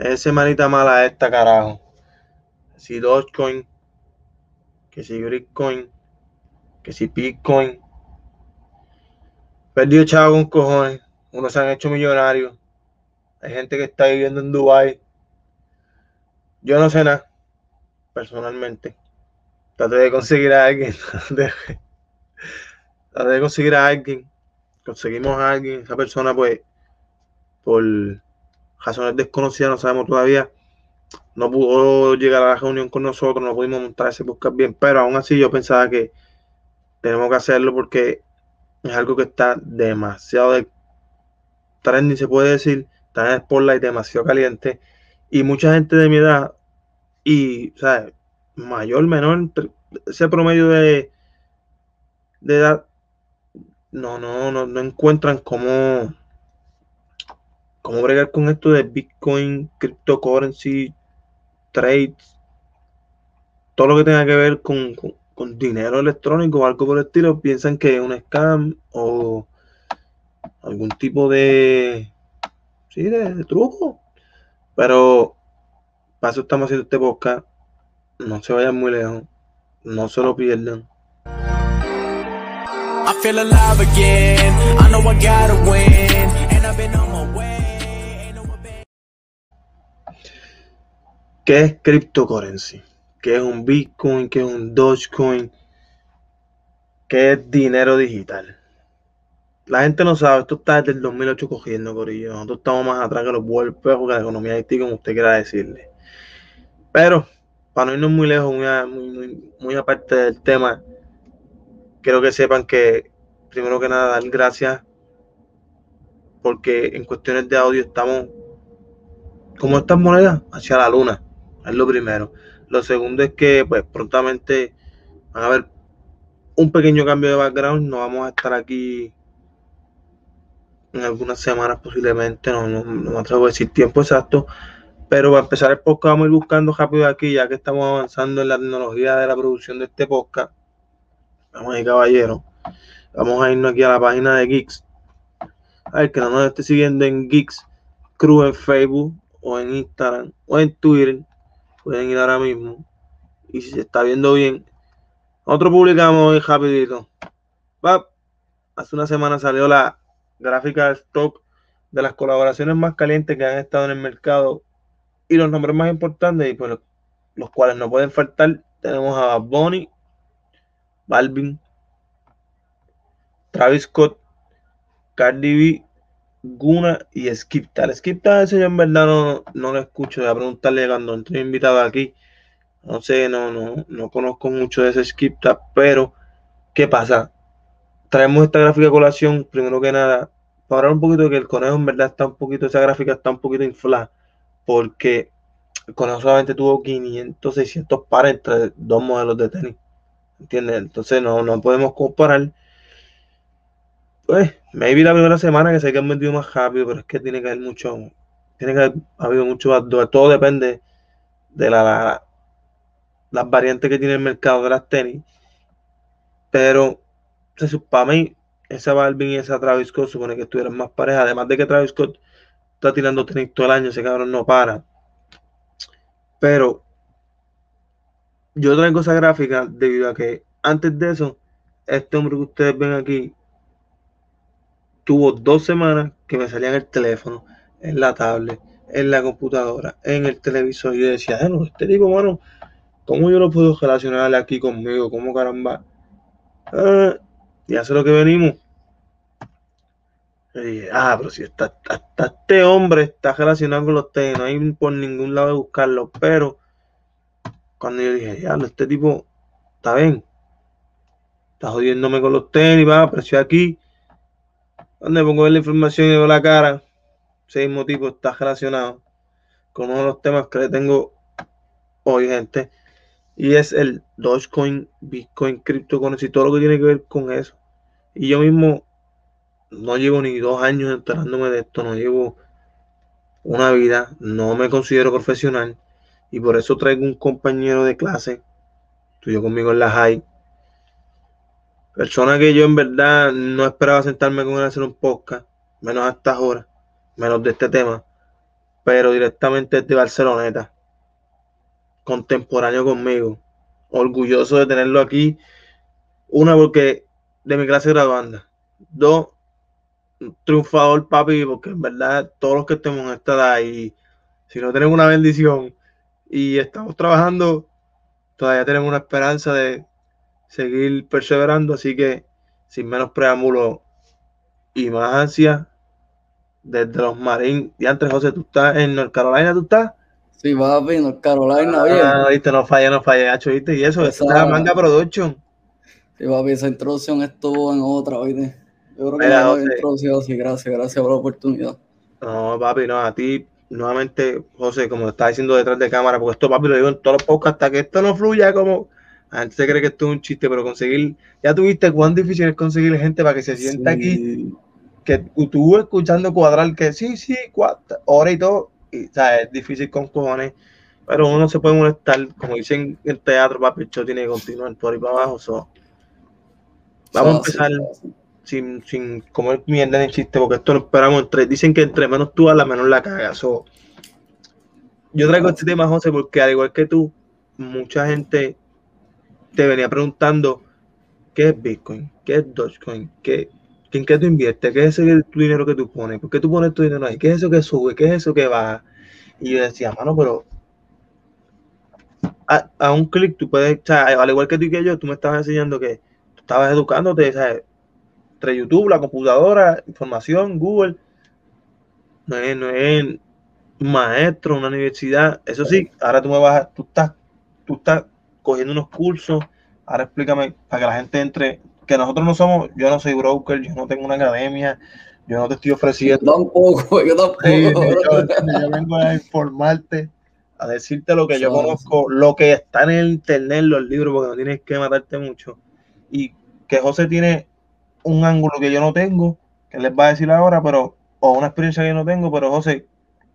Ese manita mala esta, carajo. Si Dogecoin, que si Bitcoin, que si Bitcoin. Perdido chavo con cojones. Unos se han hecho millonarios. Hay gente que está viviendo en Dubai. Yo no sé nada, personalmente. Traté de conseguir a alguien. Traté de conseguir a alguien. Conseguimos a alguien. Esa persona, pues, por razones desconocidas, no sabemos todavía. No pudo llegar a la reunión con nosotros, no pudimos montar ese podcast bien, pero aún así yo pensaba que tenemos que hacerlo porque es algo que está demasiado de trending, se puede decir, está en spotlight, demasiado caliente. Y mucha gente de mi edad, y, sea, mayor, menor, ese promedio de, de edad, no, no, no, no encuentran cómo cómo bregar con esto de Bitcoin, cryptocurrency, trades, todo lo que tenga que ver con, dinero electrónico o algo por el estilo, piensan que es un scam o algún tipo de, sí, de, truco. Pero para eso estamos haciendo este podcast. No se vayan muy lejos. No se lo pierdan. I feel alive again. I know I gotta win. ¿Qué es cryptocurrency? ¿Qué es un Bitcoin? ¿Qué es un Dogecoin? ¿Qué es dinero digital? La gente no sabe, esto está desde el 2008 cogiendo, Corillo. Nosotros estamos más atrás que los vuelves que la economía Haití, como usted quiera decirle. Pero, para no irnos muy lejos, muy, muy, aparte del tema, quiero que sepan que, primero que nada, dar gracias, porque en cuestiones de audio estamos como estas monedas hacia la luna. Es lo primero. Lo segundo es que pues prontamente van a haber un pequeño cambio de background. No vamos a estar aquí en algunas semanas posiblemente. No, no, me atrevo a decir tiempo exacto. Pero para empezar el podcast vamos a ir buscando rápido aquí, ya que estamos avanzando en la tecnología de la producción de este podcast. Vamos ahí, caballero. Vamos a irnos aquí a la página de Geeks. A ver, que no nos esté siguiendo en Geeks Crew en Facebook o en Instagram o en Twitter Pueden ir ahora mismo. Y si se está viendo bien. Otro publicamos hoy rapidito. Hace una semana salió la gráfica de stock de las colaboraciones más calientes que han estado en el mercado. Y los nombres más importantes y pues los, cuales no pueden faltar. Tenemos a Bonnie, Balvin, Travis Scott, Cardi B, Guna y Skipta. Skipta ese yo en verdad no, no lo escucho. Voy a preguntarle cuando entré invitado aquí. No sé, no, no, no conozco mucho de ese Skipta, pero ¿qué pasa? Traemos esta gráfica de colación, primero que nada, para hablar un poquito de que el conejo en verdad está un poquito, esa gráfica está un poquito inflada, porque el conejo solamente tuvo 500, 600 pares entre dos modelos de tenis. ¿Entiendes? Entonces no, no podemos comparar pues, maybe la primera semana que se han vendido más rápido, pero es que tiene que haber mucho, tiene que haber habido mucho Todo depende de la, las variantes que tiene el mercado de las tenis. Pero, para mí, esa Balvin y esa Travis Scott supone que estuvieran más parejas. Además de que Travis Scott está tirando tenis todo el año, ese cabrón no para. Pero yo traigo esa gráfica debido a que antes de eso, este hombre que ustedes ven aquí tuvo dos semanas que me salía en el teléfono, en la tablet, en la computadora, en el televisor. Y yo decía, bueno, este tipo, mano, ¿cómo yo lo puedo relacionar aquí conmigo? ¿Cómo caramba? Ah, y hace lo que venimos. Y dije, ah, pero si está, hasta este hombre está relacionado con los tenis, no hay por ningún lado de buscarlo. Pero cuando yo dije, ya, este tipo está bien, está jodiéndome con los tenis, va, apareció aquí donde pongo la información y veo la cara, ese mismo tipo está relacionado con uno de los temas que le tengo hoy, gente. Y es el Dogecoin, Bitcoin, cryptocurrency, todo lo que tiene que ver con eso. Y yo mismo no llevo ni dos años enterándome de esto, no llevo una vida, no me considero profesional. Y por eso traigo un compañero de clase, estudió conmigo en la high, Persona que yo en verdad no esperaba sentarme con él a hacer un podcast, menos a estas horas, menos de este tema. pero directamente de Barceloneta, contemporáneo conmigo. Orgulloso de tenerlo aquí. Una, porque de mi clase graduanda. Dos, triunfador, papi, porque en verdad todos los que estemos en esta edad y si no tenemos una bendición y estamos trabajando, todavía tenemos una esperanza de seguir perseverando. Así que, sin menos preámbulo y más ansia, desde los Marines. Y antes, José, tú estás en North Carolina, ¿tú estás? Sí, papi, North Carolina, ah, viste, no falla, no falla, hecho, viste, y eso, es la manga production. Sí, papi, esa introducción estuvo en otra, viste. Yo creo que la introducción, sí, gracias, gracias por la oportunidad. No, papi, no, a ti, nuevamente, José, como te estaba diciendo detrás de cámara, porque esto, papi, lo digo en todos los podcasts, hasta que esto no fluya como... La gente se cree que esto es un chiste, pero conseguir, ya tuviste cuán difícil es conseguir gente para que se sienta aquí que tú escuchando cuadrar que sí, sí, cuatro, hora y todo, y es difícil con cojones, pero uno se puede molestar, como dicen en el teatro, papi, el show tiene que continuar por ahí para abajo. Vamos a empezar sin, sin comer mierda ni chiste, porque esto lo esperamos entre, dicen que entre menos tú la menos la cagas. yo traigo este tema, José, porque al igual que tú, mucha gente te venía preguntando qué es Bitcoin, qué es Dogecoin, qué, ¿En qué tú inviertes? ¿Qué es ese dinero que tú pones? ¿Por qué tú pones tu dinero ahí? ¿Qué es eso que sube? ¿Qué es eso que baja? Y yo decía, mano, pero a, un clic tú puedes, o sea, al igual que tú y que yo, tú me estabas enseñando que tú estabas educándote, ¿sabes? Entre YouTube, la computadora, información, Google. No es, no es un maestro, una universidad. Eso sí, ahora tú me vas, tú estás, tú estás cogiendo unos cursos. Ahora explícame para que la gente entre que nosotros no somos, yo no soy broker, yo no tengo una academia, yo no te estoy ofreciendo. Yo tampoco, yo tampoco. yo, vengo a informarte, a decirte lo que yo conozco, lo que está en el internet, los libros, porque no tienes que matarte mucho. Y que José tiene un ángulo que yo no tengo, que les va a decir ahora, pero, o una experiencia que yo no tengo, pero José,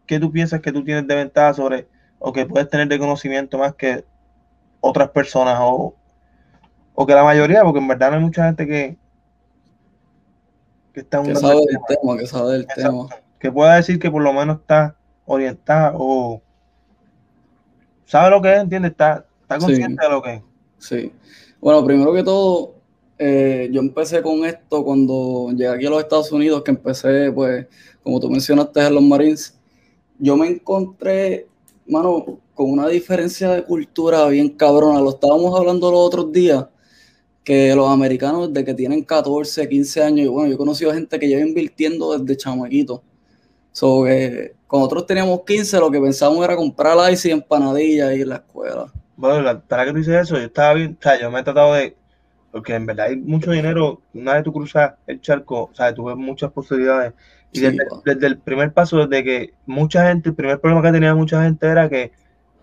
¿qué tú piensas que tú tienes de ventaja sobre, o que puedes tener de conocimiento más que otras personas, o o que la mayoría, porque en verdad no hay mucha gente que, que está que sabe del tema, que sabe del tema. Que pueda decir que por lo menos está orientada o sabe lo que es, entiende, está, está consciente de lo que es. Sí. Bueno, primero que todo, eh, yo empecé con esto cuando llegué aquí a los Estados Unidos, que empecé, pues, como tú mencionaste en los Marines, yo me encontré, mano, con una diferencia de cultura bien cabrona. Lo estábamos hablando los otros días que los americanos de que tienen 14, 15 años, bueno, yo he conocido gente que lleva invirtiendo desde chamaquito. So, que cuando nosotros teníamos 15, lo que pensábamos era comprar ice y empanadillas ahí en la escuela. Bueno, para que tú dices eso, yo estaba bien, o sea, yo me he tratado de, porque en verdad hay mucho dinero, una vez tú cruzas el charco, o sea, tú ves muchas posibilidades. Y desde, desde, el primer paso, desde que mucha gente, el primer problema que tenía mucha gente era que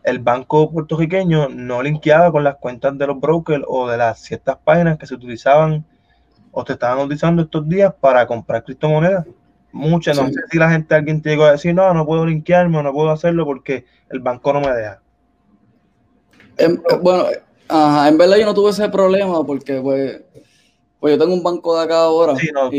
el banco puertorriqueño no linkeaba con las cuentas de los brokers o de las ciertas páginas que se utilizaban o te estaban utilizando estos días para comprar criptomonedas. Muchas, no sé si la gente, alguien te llegó a decir, no, no puedo linkearme o no puedo hacerlo porque el banco no me deja. bueno, en verdad yo no tuve ese problema porque pues, pues yo tengo un banco de acá ahora. Sí, no,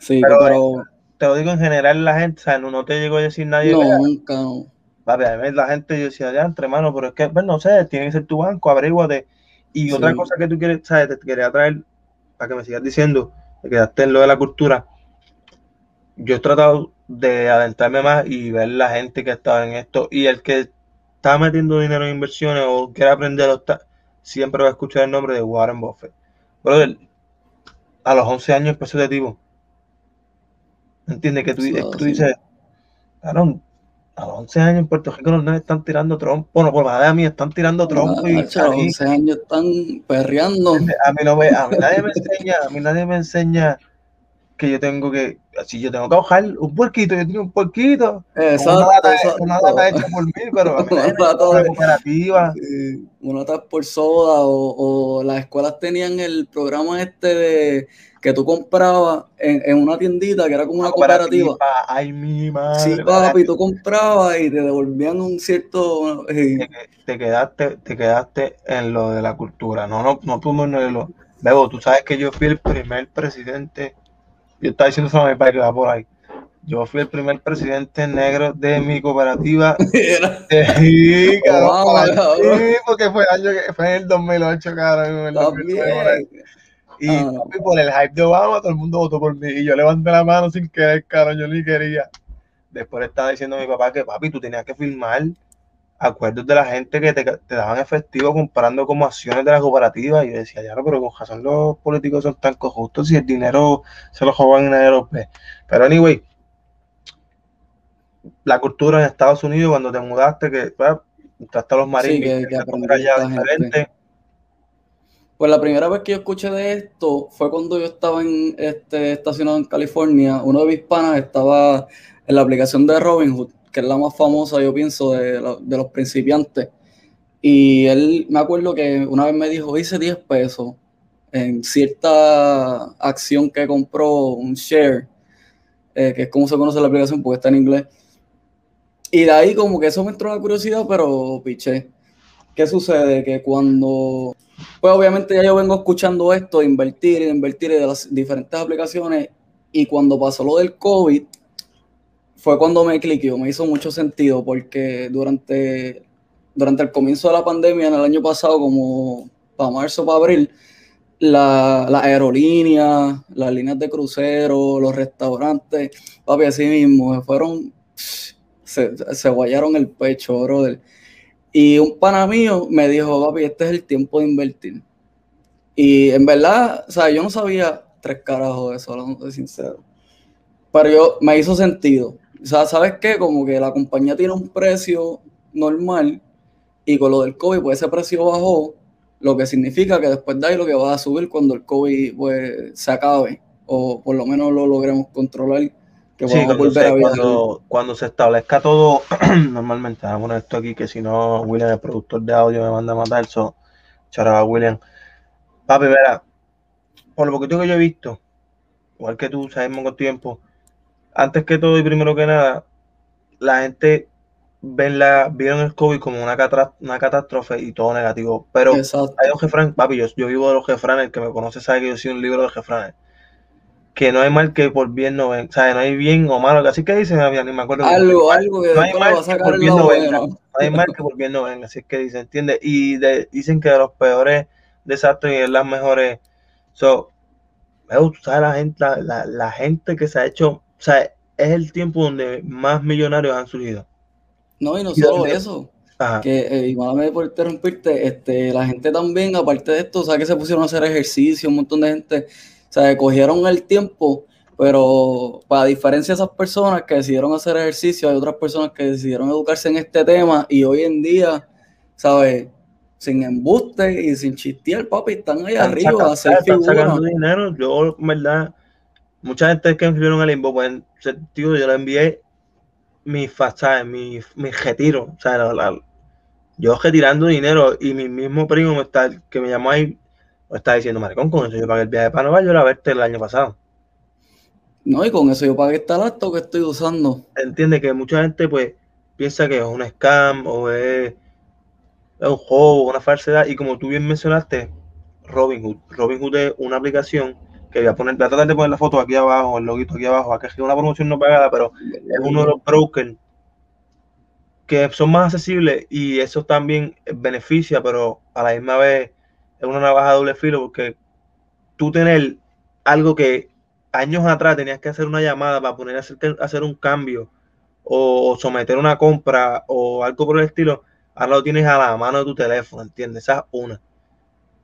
sí pero, te lo digo en general la gente, o sea, no, te llegó a decir nadie. No, nunca, no a la gente decía, ya, entre manos, pero es que, pues, no sé, tiene que ser tu banco, averíguate. Y otra cosa que tú quieres, ¿sabes? Te quería traer, para que me sigas diciendo, te quedaste en lo de la cultura. Yo he tratado de adentrarme más y ver la gente que estaba en esto. Y el que está metiendo dinero en inversiones o quiere aprender, siempre va a escuchar el nombre de Warren Buffett. Brother, a los 11 años empezó de tipo. ¿Entiendes? Que tú, tú dices, claro, a los 11 años en Puerto Rico los nenes están tirando trompo. Bueno, por la de a mí están tirando trompo. y a los 11 años están perreando. A mí, no me, a mí nadie me enseña, a mí nadie me enseña que yo tengo que, así yo tengo que bajar un puerquito, yo tengo un puerquito. Exacto. Una lata, una lata hecha por mí, pero una cooperativa. una lata por soda o, o las escuelas tenían el programa este de que tú comprabas en, una tiendita que era como una cooperativa. Ay, mi madre. Sí, papi, tú comprabas y te devolvían un cierto. Eh, te, quedaste, te quedaste en lo de la cultura. No, no, no tú no lo. Bebo, tú sabes que yo fui el primer presidente. Yo estaba diciendo eso a mi padre que va por ahí. Yo fui el primer presidente negro de mi cooperativa. Sí, porque fue, año fue en el 2008, cabrón. Y ah. por el hype de Obama, todo el mundo votó por mí. Y yo levanté la mano sin querer, cabrón, yo ni quería. Después estaba diciendo a mi papá que, papi, tú tenías que firmar acuerdos de la gente que te, daban efectivo comparando como acciones de la cooperativa. Y yo decía, ya no, pero con razón los políticos son tan corruptos y el dinero se lo roban en el Pero anyway, la cultura en Estados Unidos cuando te mudaste, que pues, entraste a los marines, que, Pues la primera vez que yo escuché de esto fue cuando yo estaba en este estacionado en California. Uno de mis panas estaba en la aplicación de Robinhood que es la más famosa, yo pienso, de, los principiantes. Y él, me acuerdo que una vez me dijo, hice 10 pesos en cierta acción que compró, un share, eh, que es como se conoce la aplicación porque está en inglés. Y de ahí como que eso me entró la curiosidad, pero piché. ¿Qué sucede? Que cuando, pues obviamente ya yo vengo escuchando esto, invertir, invertir de las diferentes aplicaciones, y cuando pasó lo del COVID, fue cuando me cliqueó, me hizo mucho sentido porque durante, durante el comienzo de la pandemia en el año pasado, como para marzo, para abril, la, la aerolínea, las líneas de crucero, los restaurantes, papi, así mismo, fueron, se, se guayaron el pecho, brother. Y un pana mío me dijo, papi, este es el tiempo de invertir. Y en verdad, o sea, yo no sabía tres carajos de eso, de sincero. Pero yo, me hizo sentido. O sea, ¿sabes qué? Como que la compañía tiene un precio normal y con lo del COVID, pues ese precio bajó, lo que significa que después de ahí lo que va a subir cuando el COVID pues, se acabe o por lo menos lo logremos controlar. Que sí, cuando, se, cuando, cuando, se establezca todo, normalmente, vamos a poner esto aquí, que si no, William, el productor de audio, me manda a matar, eso, charaba William. Papi, verá, por lo que yo he visto, igual que tú, sabemos con tiempo, antes que todo y primero que nada, la gente ven la, vieron el COVID como una, una catástrofe y todo negativo. Pero hay un refrán, papi, yo, vivo de los refranes, el que me conoce sabe que yo soy un libro de refranes. Que no hay mal que por bien no ven, o sea, no hay bien o malo, así que dicen, ni me acuerdo. Algo, algo que no hay mal que por bien no venga, no hay mal que por bien no venga, así que dicen, ¿entiendes? Y dicen que de los peores desastres y de las mejores. So, me gusta la gente, la, la gente que se ha hecho o sea, es el tiempo donde más millonarios han surgido. No, y no solo eso. Que, eh, igual por interrumpirte, este, la gente también, aparte de esto, o sea, que se pusieron a hacer ejercicio, un montón de gente, o sea, cogieron el tiempo, pero para diferencia de esas personas que decidieron hacer ejercicio, hay otras personas que decidieron educarse en este tema y hoy en día, ¿sabes? Sin embuste y sin chistear, papi, están ahí arriba, están sacando dinero. Yo, en verdad, mucha gente que inscribieron al Limbo, pues, tío, yo le envié mi, ¿sabes? mi, mi retiro, o sea, yo retirando dinero y mi mismo primo me está, que me llamó ahí, me está diciendo, maricón, con eso yo pagué el viaje para Nueva York a verte el año pasado. No, y con eso yo pagué este laptop que estoy usando. Entiende que mucha gente, pues, piensa que es un scam o es, es un juego, una falsedad, y como tú bien mencionaste, Robinhood. Robinhood es una aplicación que voy a poner, voy a tratar de poner la foto aquí abajo, el loguito aquí abajo, aquí es una promoción no pagada, pero es uno de los brokers que son más accesibles y eso también beneficia, pero a la misma vez es una navaja de doble filo porque tú tener algo que años atrás tenías que hacer una llamada para poner a hacer, hacer un cambio o, someter una compra o algo por el estilo, ahora lo tienes a la mano de tu teléfono, ¿entiendes? Esa es una.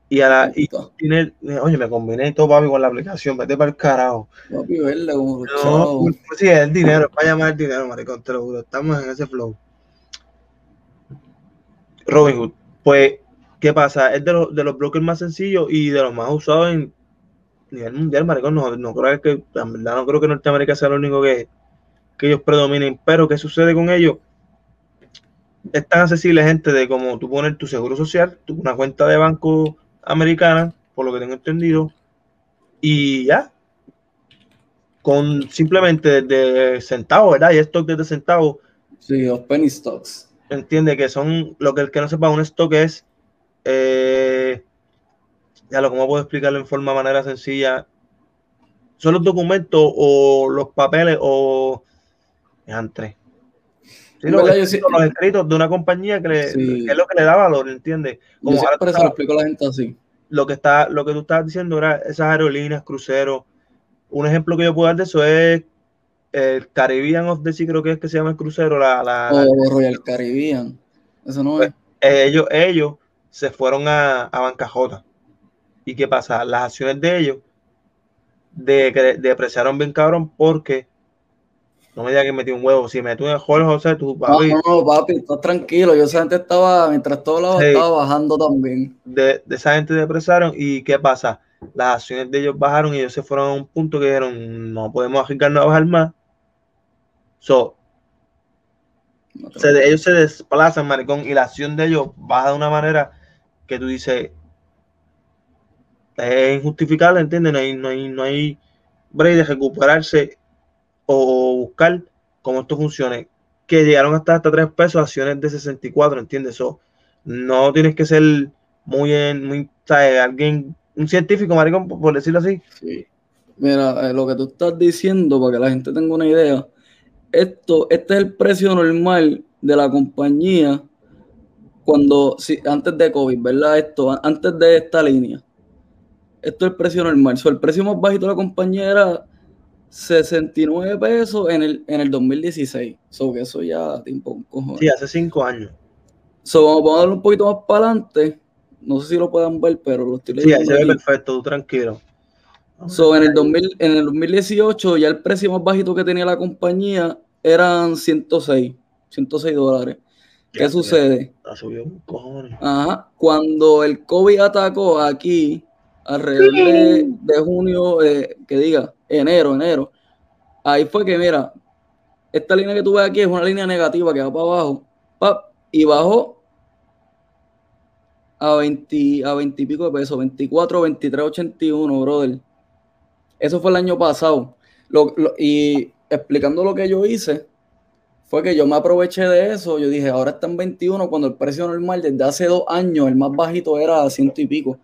Y, a la, y tiene, oye, me combiné todo, papi, con la aplicación, vete para el carajo. Papi, verle como no, pues, sí, es el dinero, para llamar el dinero, maricón, te lo juro, estamos en ese flow. Robinhood, pues, ¿qué pasa? Es de los, de los brokers más sencillos y de los más usados en nivel mundial, maricón, no, no creo que, en verdad, no creo que Norteamérica sea lo único que, que ellos predominen, pero ¿qué sucede con ellos? Es tan accesible, gente, de como tú poner tu seguro social, tu, una cuenta de banco americana, por lo que tengo entendido, y ya, con simplemente de centavos, ¿verdad? Y stock desde centavos. Sí, los penny stocks. Entiende que son, lo que el que no sepa, un stock es, eh, ya lo, ¿cómo puedo explicarlo en forma, manera sencilla? son los documentos o los papeles o entre los, escritos, de una compañía que, es lo que le da valor, ¿entiendes? Como ahora lo explico a la gente así. Lo que, está, lo que tú estabas diciendo era esas aerolíneas, cruceros. Un ejemplo que yo puedo dar de eso es el Caribbean of the Sea, creo que es que se llama el crucero. La, la, oh, Royal Caribbean. Eso no pues, es. Ellos, ellos se fueron a, a bancajota. ¿Y qué pasa? Las acciones de ellos de, depreciaron bien cabrón porque no me digas que metí un huevo. Si metí un Jorge José, tú papi. No, no, papi, estás tranquilo. Yo esa gente estaba, mientras todos lados estaba bajando también. De, de, esa gente depresaron. ¿Y qué pasa? Las acciones de ellos bajaron y ellos se fueron a un punto que dijeron, no podemos arriesgarnos a bajar más. So, ellos se desplazan, maricón, y la acción de ellos baja de una manera que tú dices, es injustificable, ¿entiendes? No hay, no hay, no hay break de recuperarse o buscar cómo esto funcione. Que llegaron hasta, hasta 3 pesos, acciones de 64, ¿entiendes? Eso no tienes que ser muy, muy alguien, un científico, maricón, por decirlo así. Sí. Mira, eh, lo que tú estás diciendo, para que la gente tenga una idea, esto, este es el precio normal de la compañía cuando, si, antes de COVID, ¿verdad? Esto, antes de esta línea. Esto es el precio normal. el precio más bajito de la compañía era 69 pesos en el, en el 2016. So, que eso ya tiempo un cojón. Sí, hace cinco años. So, vamos a darle un poquito más para adelante. No sé si lo puedan ver, pero lo estoy leyendo. Sí, ahí se ve perfecto, tú tranquilo. So, en, el 2000, en el 2018 ya el precio más bajito que tenía la compañía eran 106, 106 dólares. ¿Qué sucede? Ha subido un cojón. Ajá. Cuando el COVID atacó aquí, alrededor de, junio, eh, que diga, enero, enero, ahí fue que, mira, esta línea que tú ves aquí es una línea negativa que va para abajo, y bajó a 20, a 20 y pico de pesos, 24, 23, 81, brother. Eso fue el año pasado. y explicando lo que yo hice, fue que yo me aproveché de eso. Yo dije, ahora está en 21, cuando el precio normal desde hace dos años, el más bajito era ciento y pico.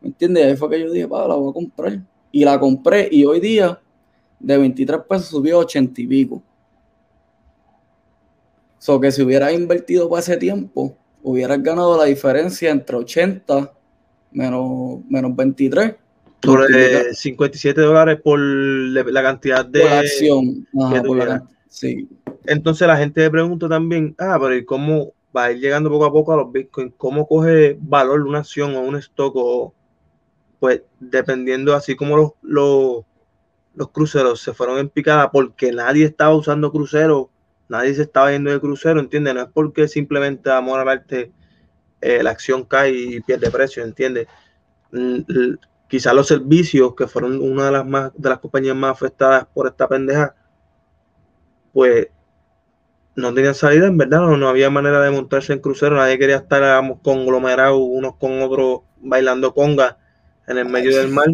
¿Me entiendes? Ahí fue que yo dije, pa, la voy a comprar. Y la compré y hoy día de 23 pesos subió a 80 y pico. So que si hubiera invertido para ese tiempo, hubieras ganado la diferencia entre 80 menos, menos 23. Sobre 57 dólares por la cantidad de... acción. sí. Entonces la gente me pregunta también, ah, pero ¿y cómo va a ir llegando poco a poco a los bitcoins? ¿Cómo coge valor una acción o un stock o pues dependiendo, así como los, los, cruceros se fueron en picada porque nadie estaba usando cruceros, nadie se estaba yendo de crucero, ¿entiendes? No es porque simplemente amor al arte eh, la acción cae y pierde precio, ¿entiendes? Mm, quizás los servicios, que fueron una de las más de las compañías más afectadas por esta pendeja, pues no tenían salida, en verdad, no, había manera de montarse en crucero, nadie quería estar digamos, conglomerados unos con otros bailando conga en el medio del mar,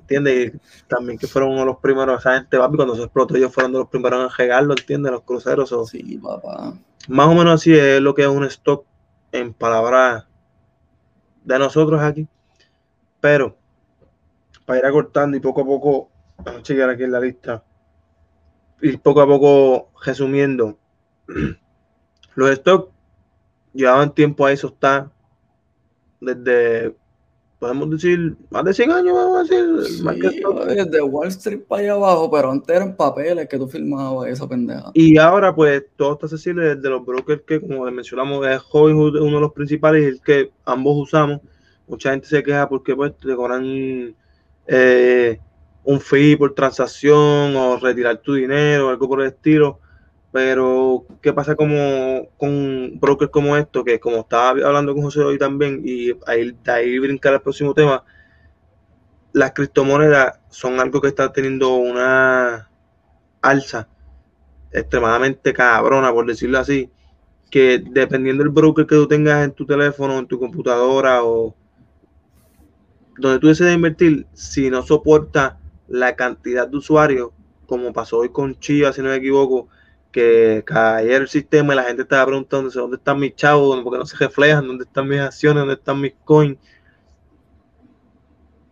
¿entiendes? Y también que fueron uno de los primeros, esa gente, papi, cuando se explotó, ellos fueron de los primeros en regarlo, ¿entiendes? Los cruceros. O, sí, papá. Más o menos así es lo que es un stock en palabras de nosotros aquí. Pero, para ir acortando y poco a poco, vamos a chequear aquí en la lista, y poco a poco resumiendo, los stocks llevaban tiempo a eso está desde podemos decir, más de 100 años, vamos a decir. más que de Wall Street para allá abajo, pero antes eran papeles que tú firmabas esa pendeja. Y ahora, pues, todo está accesible desde los brokers que, como mencionamos, es Robinhood, uno de los principales el que ambos usamos. Mucha gente se queja porque, pues, te cobran eh, un fee por transacción o retirar tu dinero o algo por el estilo. Pero, ¿qué pasa como con brokers como esto? Que como estaba hablando con José hoy también, y ahí, de ahí brincar al próximo tema, las criptomonedas son algo que está teniendo una alza extremadamente cabrona, por decirlo así, que dependiendo del broker que tú tengas en tu teléfono, en tu computadora o donde tú decides invertir, si no soporta la cantidad de usuarios, como pasó hoy con Chia, si no me equivoco, que cayera el sistema y la gente estaba preguntando dónde están mis chavos, porque no se reflejan, dónde están mis acciones, dónde están mis coins.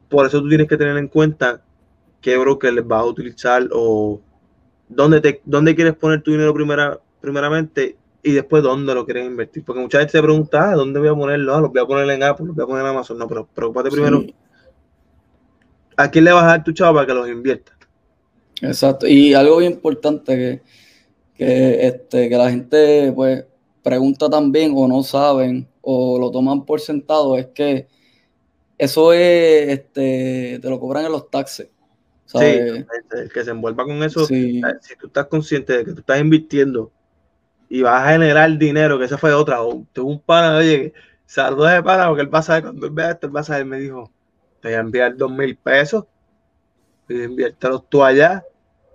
Por eso tú tienes que tener en cuenta qué broker les vas a utilizar o dónde, te, dónde quieres poner tu dinero primera, primeramente y después dónde lo quieres invertir. Porque mucha gente se pregunta, ah, ¿dónde voy a ponerlo? Ah, lo voy a poner en Apple, lo voy a poner en Amazon. No, pero preocupate primero. ¿A quién le vas a dar tu chavo para que los invierta? Exacto. Y algo bien importante que, que, este, que la gente pues pregunta también o no saben o lo toman por sentado es que eso es, este, te lo cobran en los taxes. Sí, el que se envuelva con eso, eh, si tú estás consciente de que tú estás invirtiendo y vas a generar dinero, que esa fue otra, o tuvo un pana, oye, saludó de pana, porque él pasa, cuando él vea esto, él pasa, él me dijo, te voy a enviar dos mil pesos, y inviértelos tú allá,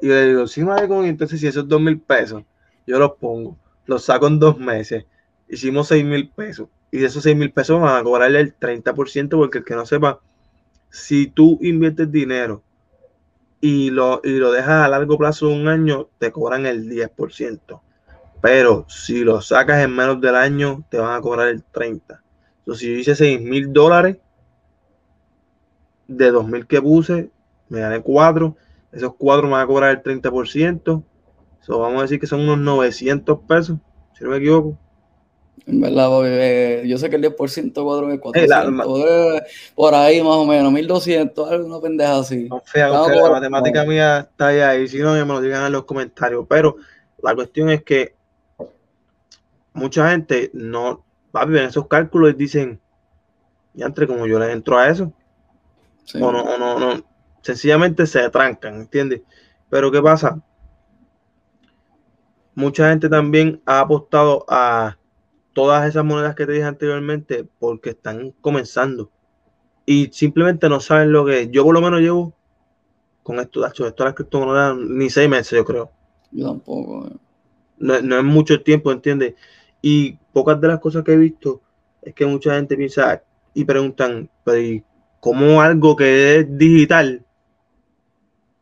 y le digo, sí, madre, entonces si esos dos mil pesos, yo los pongo, los saco en dos meses, hicimos seis mil pesos, y de esos seis mil pesos van a cobrarle el 30%, porque el que no sepa, si tú inviertes dinero y lo, y lo dejas a largo plazo de un año, te cobran el 10%. Pero si lo sacas en menos del año, te van a cobrar el 30%. Entonces, si yo hice 6 mil dólares, de 2 mil que puse, me gané 4. Esos 4 me van a cobrar el 30%. Eso vamos a decir que son unos 900 pesos, si no me equivoco. En verdad, porque, yo sé que el 10% 4 es 400, por ahí más o menos, 1200, alguna pendeja así. No, fea, la matemática mía está ahí, si no, me lo digan en los comentarios. Pero la cuestión es que mucha gente no va a vivir en esos cálculos y dicen, ya entre como yo les entro a eso. O no, no, no, sencillamente se trancan, ¿entiendes? Pero ¿qué pasa? Mucha gente también ha apostado a todas esas monedas que te dije anteriormente porque están comenzando y simplemente no saben lo que es. Yo por lo menos llevo con esto, esto de las criptomonedas ni seis meses, yo creo. Yo tampoco. Eh. No, no, es mucho tiempo, ¿entiendes? Y pocas de las cosas que he visto es que mucha gente piensa y preguntan, pero ¿cómo algo que es digital,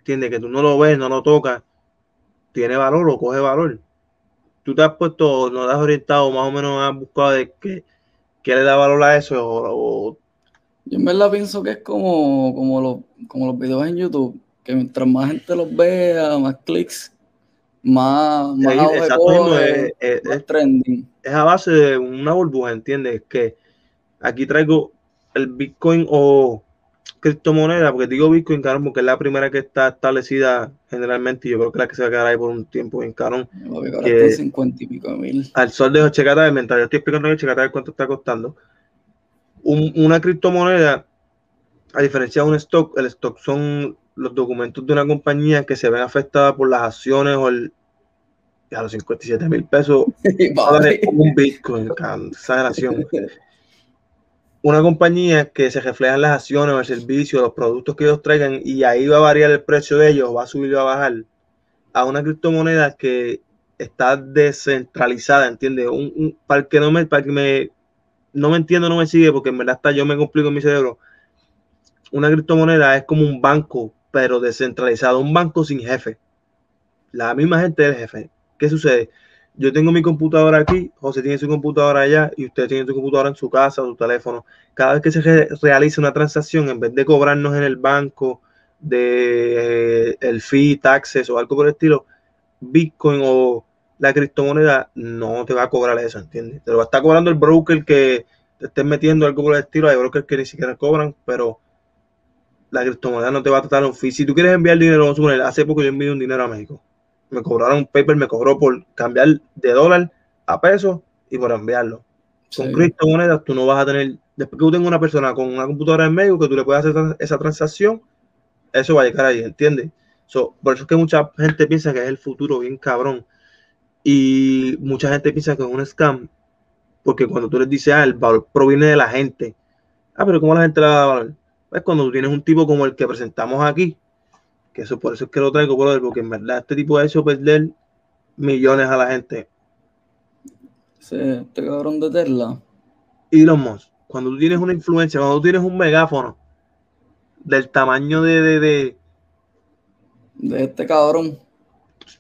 entiende que tú no lo ves, no lo tocas, tiene valor o coge valor? Tú te has puesto, no te has orientado, más o menos has buscado de qué, le da valor a eso o, yo en verdad pienso que es como, como, los, como los videos en YouTube, que mientras más gente los vea, más clics, más, más es, trending. Es a base de una burbuja, ¿entiendes? Que aquí traigo el Bitcoin o criptomoneda, porque digo Bitcoin, carón, porque es la primera que está establecida generalmente, y yo creo que la que se va a quedar ahí por un tiempo en carón. Que 50 y pico mil. Al sol de checata mientras yo estoy explicando checata cuánto está costando. una criptomoneda, a diferencia de un stock, el stock son los documentos de una compañía que se ven afectadas por las acciones o el, a los 57 mil pesos un Bitcoin, exageración. Una compañía que se refleja en las acciones el servicio, los productos que ellos traigan y ahí va a variar el precio de ellos, va a subir o va a bajar, a una criptomoneda que está descentralizada, ¿entiendes? Un, para que no me, para que me, no me entiendo, no me sigue, porque en verdad hasta yo me complico en mi cerebro. Una criptomoneda es como un banco pero descentralizado, un banco sin jefe. La misma gente del jefe. ¿Qué sucede? Yo tengo mi computadora aquí, José tiene su computadora allá y usted tiene su computadora en su casa, su teléfono. Cada vez que se realiza una transacción, en vez de cobrarnos en el banco de eh, el fee, taxes o algo por el estilo, Bitcoin o la criptomoneda no te va a cobrar eso, ¿entiendes? Te lo va a estar cobrando el broker que te esté metiendo algo por el estilo. Hay brokers que ni siquiera cobran, pero la criptomoneda no te va a tratar un fee. Si tú quieres enviar dinero, vamos a suponer, hace poco yo envié un dinero a México. Me cobraron un paper, me cobró por cambiar de dólar a peso y por enviarlo. Con criptomonedas tú no vas a tener, después que tú tengas una persona con una computadora en México que tú le puedas hacer esa transacción, eso va a llegar ahí, ¿entiendes? por eso es que mucha gente piensa que es el futuro bien cabrón. Y mucha gente piensa que es un scam, porque cuando tú les dices, ah, el valor proviene de la gente. Ah, pero ¿cómo la gente le da valor? pues cuando tú tienes un tipo como el que presentamos aquí, que eso por eso es que lo traigo, brother, porque en verdad este tipo ha hecho perder millones a la gente. Sí, este cabrón de Tesla. Y los Musk, cuando tú tienes una influencia, cuando tú tienes un megáfono del tamaño de, de, de, este cabrón.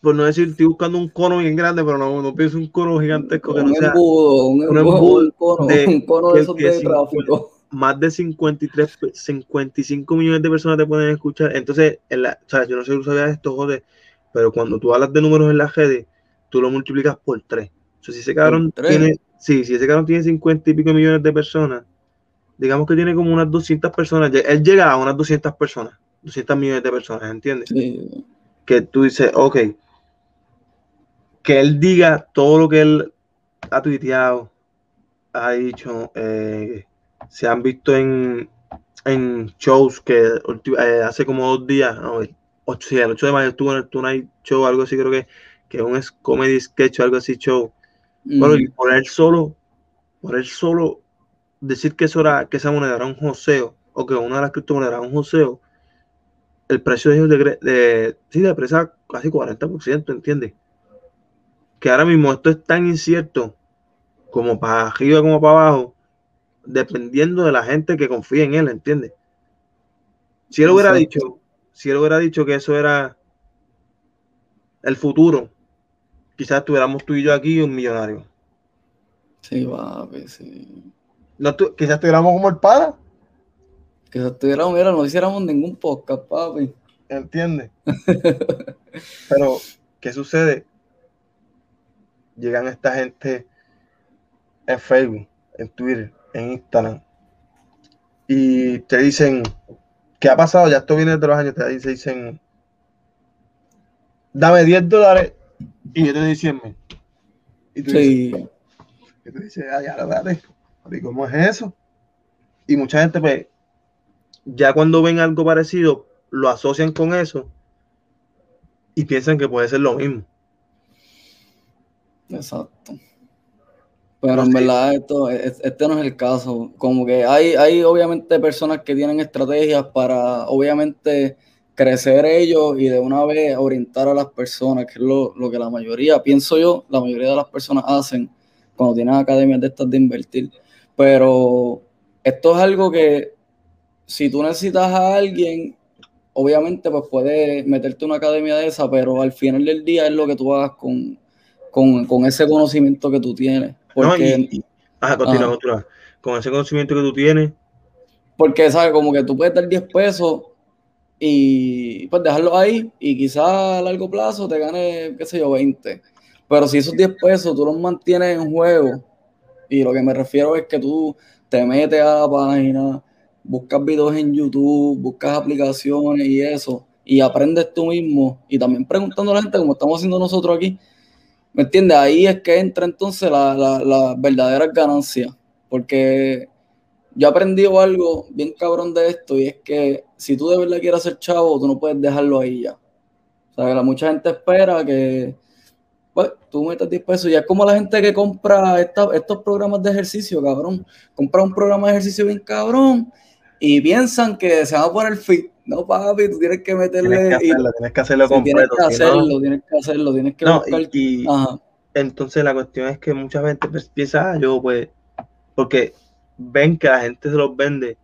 Por no decir, estoy buscando un cono bien grande, pero no, no pienso un cono gigantesco que no sea. un, embudo, un, embudo, un cono, de, un cono de esos de tráfico más de 53, 55 millones de personas te pueden escuchar. Entonces, en la, o sea, yo no sé si sabías esto, joder, pero cuando tú hablas de números en la redes, tú lo multiplicas por 3. O sea, si ese cabrón tiene, sí, si ese cabrón tiene 50 y pico millones de personas, digamos que tiene como unas 200 personas, él llega a unas 200 personas, 200 millones de personas, ¿entiendes? Sí. Que tú dices, ok, que él diga todo lo que él ha tuiteado, ha dicho, eh, se han visto en, en shows que eh, hace como dos días, no, el 8, el 8 de mayo estuvo en el Tonight Show, algo así, creo que, que es un comedy sketch o algo así, show. Bueno, y por él solo, por él solo decir que eso era, que esa moneda era un joseo, o que una de las criptomonedas era un joseo, el precio de ellos de, de, sí, de presa casi 40%, ¿entiendes? Que ahora mismo esto es tan incierto como para arriba como para abajo, dependiendo de la gente que confía en él, ¿entiendes? Si él hubiera dicho, si él hubiera dicho que eso era el futuro, quizás estuviéramos tú y yo aquí un millonario. Sí, papi, sí. No, quizás estuviéramos como el para. Quizás estuviéramos, mira, no hiciéramos ningún podcast, papi. ¿Entiendes? Pero, ¿qué sucede? Llegan esta gente en Facebook, en Twitter, en Instagram, y te dicen, ¿qué ha pasado? Ya esto viene de los años, te dicen, dame 10 dólares y yo te doy 100 mil. Y tú dices, y tú dices, ah, ya, dale. ¿Y cómo es eso? Y mucha gente, pues, ya cuando ven algo parecido, lo asocian con eso y piensan que puede ser lo mismo. Exacto. Pero en verdad esto, este no es el caso. Como que hay, hay obviamente personas que tienen estrategias para obviamente crecer ellos y de una vez orientar a las personas, que es lo, lo que la mayoría, pienso yo, la mayoría de las personas hacen cuando tienen academias de estas de invertir. Pero esto es algo que si tú necesitas a alguien, obviamente pues puedes meterte en una academia de esa, pero al final del día es lo que tú hagas con, con, ese conocimiento que tú tienes. Porque, continúa, Con ese conocimiento que tú tienes. Porque, ¿sabes? Como que tú puedes dar 10 pesos y pues dejarlo ahí y quizás a largo plazo te gane, qué sé yo, 20. Pero si esos 10 pesos tú los mantienes en juego, y lo que me refiero es que tú te metes a la página, buscas videos en YouTube, buscas aplicaciones y eso, y aprendes tú mismo, y también preguntando a la gente como estamos haciendo nosotros aquí, ¿Me entiendes? Ahí es que entra entonces la, la, verdadera ganancia. Porque yo he aprendido algo bien cabrón de esto y es que si tú de verdad quieres ser chavo, tú no puedes dejarlo ahí ya. O sea, que mucha gente espera que pues, tú metas 10 pesos y es como la gente que compra estos programas de ejercicio, cabrón. Compra un programa de ejercicio bien cabrón y piensan que se van a poner fit no, papi, tú tienes que meterle. Tienes que hacerlo, tienes que hacerlo completo. Tienes que hacerlo, tienes que hacerlo, tienes que no, Y, entonces la cuestión es que mucha gente pues, piensa, ah, yo pues, porque ven que la gente se los vende.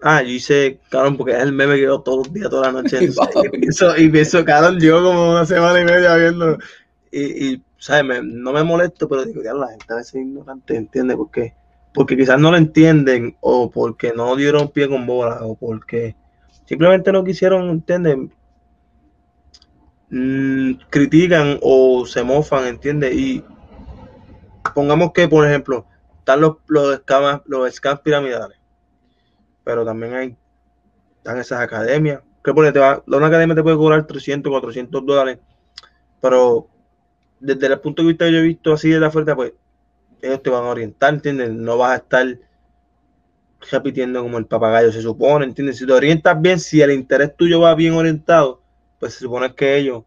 Ah, yo hice, cabrón, porque es el meme que yo todos los días, toda la noche. y, pienso, y pienso, cabrón, yo como una semana y media viendo. Y, y ¿sabes? no me molesto, pero digo, claro, la gente a veces es ignorante, ¿entiendes? Porque, porque quizás no lo entienden, o porque no dieron pie con bola, o porque Simplemente no quisieron, ¿entiendes? Mm, critican o se mofan, ¿entiendes? Y pongamos que, por ejemplo, están los, los, scams, los scams piramidales, pero también hay están esas academias. Que pone, te va, una academia te puede cobrar 300, 400 dólares, pero desde el punto de vista que yo he visto así de la oferta, pues ellos te van a orientar, ¿entiendes? No vas a estar repitiendo como el papagayo, se supone, ¿entiendes? Si te orientas bien, si el interés tuyo va bien orientado, pues se supone que ellos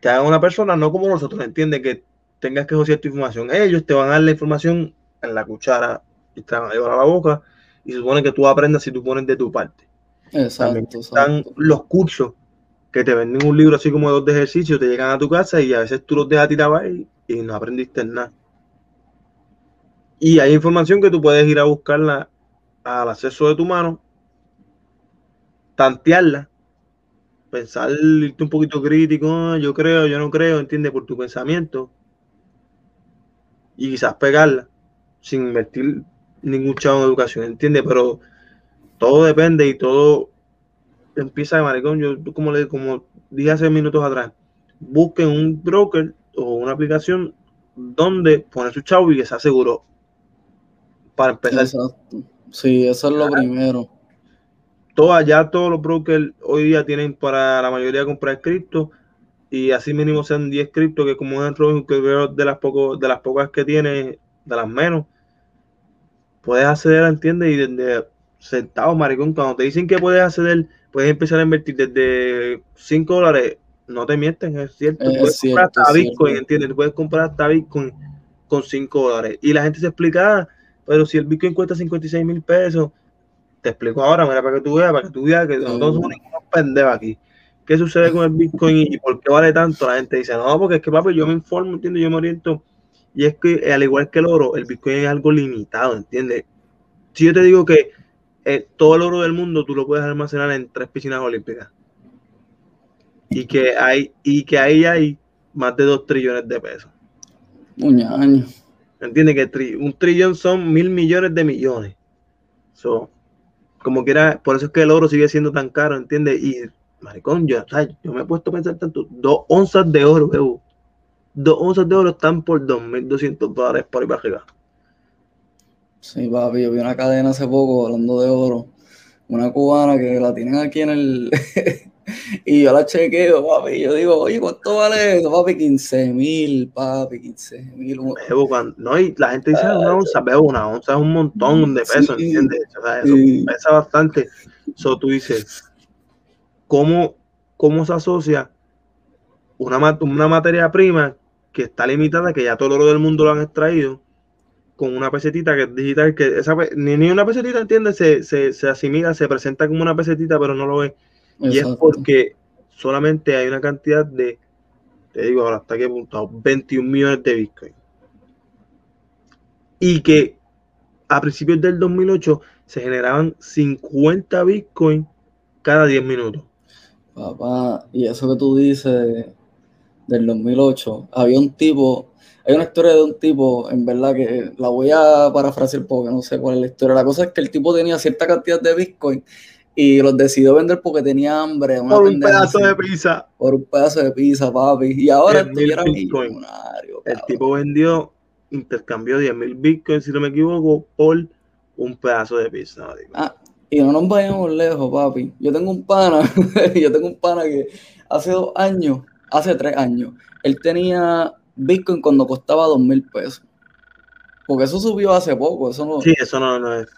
te hagan una persona, no como nosotros, ¿entiendes? Que tengas que tu información. Ellos te van a dar la información en la cuchara y te van a llevar a la boca y se supone que tú aprendas si tú pones de tu parte. Exacto. Están los cursos que te venden un libro así como dos de ejercicio, te llegan a tu casa y a veces tú los dejas tirar ahí y no aprendiste nada. Y hay información que tú puedes ir a buscarla al acceso de tu mano, tantearla, pensar, irte un poquito crítico, ah, yo creo, yo no creo, entiende, por tu pensamiento, y quizás pegarla sin invertir ningún chavo en educación, ¿entiendes? Pero todo depende y todo empieza de maricón. Yo, como le como dije hace minutos atrás, busquen un broker o una aplicación donde poner su chavo y que sea seguro para empezar. Exacto. Sí, eso es lo primero. Todo, allá todos los brokers hoy día tienen para la mayoría comprar cripto y así mínimo sean 10 cripto que como es Robin que veo de las pocos de las pocas que tiene de las menos puedes acceder entiendes y desde centavos maricón cuando te dicen que puedes acceder puedes empezar a invertir desde 5 dólares no te mienten es cierto puedes comprar hasta Bitcoin entiendes puedes comprar hasta Bitcoin con 5 dólares y la gente se explica ah, pero si el Bitcoin cuesta 56 mil pesos te explico ahora mira para que tú veas para que tú veas que no somos ningunos pendejos aquí qué sucede con el Bitcoin y por qué vale tanto, la gente dice, no, porque es que papi, yo me informo, ¿entiendes? Yo me oriento. Y es que al igual que el oro, el Bitcoin es algo limitado, ¿entiendes? Si yo te digo que eh, todo el oro del mundo tú lo puedes almacenar en tres piscinas olímpicas y que hay y que ahí hay más de dos trillones de pesos. Un año. ¿Entiendes? Que un trillón son mil millones de millones. So, como quiera, por eso es que el oro sigue siendo tan caro, ¿entiendes? Y maricón, yo, yo me he puesto a pensar tanto, dos onzas de oro, veo. Dos onzas de oro están por 2.200 dólares por ahí para arriba. Sí, papi, yo vi una cadena hace poco hablando de oro. Una cubana que la tienen aquí en el. y yo la chequeo, papi. Yo digo, oye, ¿cuánto vale eso, papi? 15 mil, papi, 15 mil. No, y la gente dice una onza, veo, una onza es un montón de pesos, ¿entiendes? O sea, eso pesa bastante. Eso tú dices, cómo, cómo se asocia una, una materia prima que está limitada, que ya todo el oro del mundo lo han extraído, con una pesetita que es digital, que esa, ni, ni una pesetita, entiende Se, se, se, asimila, se presenta como una pesetita, pero no lo ve. Y es porque solamente hay una cantidad de, te digo ahora, hasta que apuntado, 21 millones de Bitcoin. Y que a principios del 2008 se generaban 50 Bitcoin cada 10 minutos. Papá, y eso que tú dices del 2008, había un tipo, hay una historia de un tipo, en verdad que la voy a parafrasear porque no sé cuál es la historia. La cosa es que el tipo tenía cierta cantidad de Bitcoin y los decidió vender porque tenía hambre. por un pedazo de pizza. Por un pedazo de pizza, papi. Y ahora estuviera Bitcoin. El tipo vendió, intercambió 10 mil Bitcoin, si no me equivoco, por un pedazo de pizza. Ah, y no nos vayamos lejos, papi. Yo tengo un pana, yo tengo un pana que hace dos años, hace tres años, él tenía Bitcoin cuando costaba dos mil pesos. Porque eso subió hace poco, eso no. Sí, eso no, no es.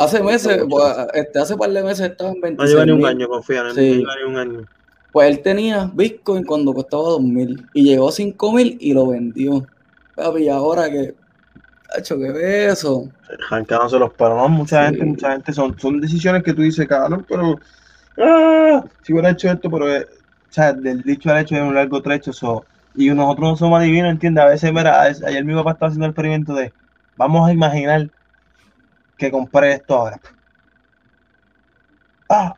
Hace meses, pues, este, hace par de meses estaba en 26 No lleva ni un año, confía, no sí. lleva ni un año. Pues él tenía Bitcoin cuando costaba dos mil y llegó a cinco mil y lo vendió. Papi, y ahora que hecho qué beso. Arrancándose los no mucha gente, mucha gente, son, son decisiones que tú dices, cabrón, pero ah, si hubiera hecho esto, pero eh, o sea, del dicho al hecho de un largo trecho, so, y nosotros no somos adivinos, ¿entiendes? A veces, mira, ayer mi papá estaba haciendo el experimento de, vamos a imaginar que compré esto ahora. Ah,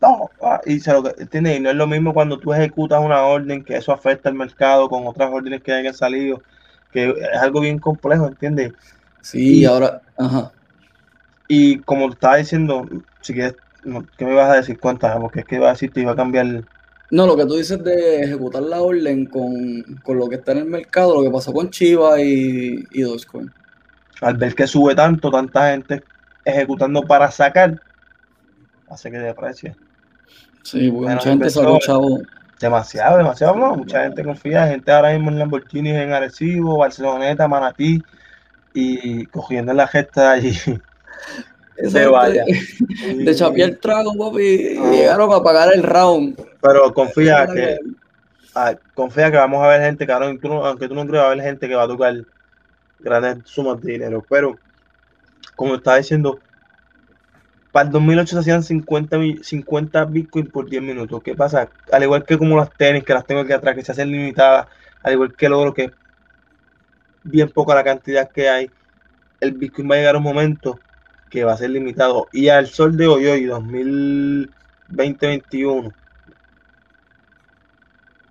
no, ah, y se lo ¿entiendes? Y no es lo mismo cuando tú ejecutas una orden que eso afecta al mercado con otras órdenes que hayan salido que es algo bien complejo, ¿entiendes? Sí, y, ahora, ajá. Y como estaba diciendo, si quieres, ¿qué me vas a decir? Cuéntame, porque es que iba a decir, te iba a cambiar. No, lo que tú dices de ejecutar la orden con, lo que está en el mercado, lo que pasó con Chiva y, y Dogecoin. Al ver que sube tanto, tanta gente ejecutando para sacar, hace que deprecie. Sí, porque mucha gente salió chavo Demasiado, demasiado, mucha gente confía, gente ahora mismo en Lamborghini, en Arecibo, Barceloneta, Manatí, y cogiendo la gesta allí. Se vaya. De chapiar el trago, papi, y llegaron a pagar el round. Pero confía que, ah, confía que vamos a ver gente, cabrón, aunque tú no creas, va a haber gente que va a tocar grandes sumas de dinero, pero como estaba diciendo, para el 2008 se hacían 50, 50 Bitcoin por 10 minutos. ¿Qué pasa? Al igual que como las tenis, que las tengo aquí atrás, que se hacen limitadas, al igual que el oro, que bien poca la cantidad que hay, el Bitcoin va a llegar a un momento que va a ser limitado. Y al sol de hoy, hoy, 2020-2021,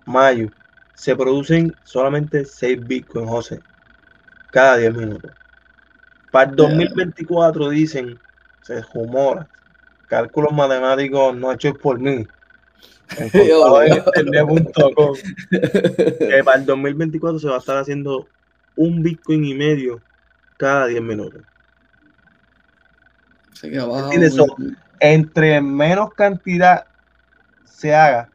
mayo, se producen solamente 6 Bitcoin, José, cada 10 minutos. Para el 2024 dicen, se rumora, cálculos matemáticos no hechos por mí. que para el 2024 se va a estar haciendo un Bitcoin y medio cada 10 minutos. entre menos cantidad se haga,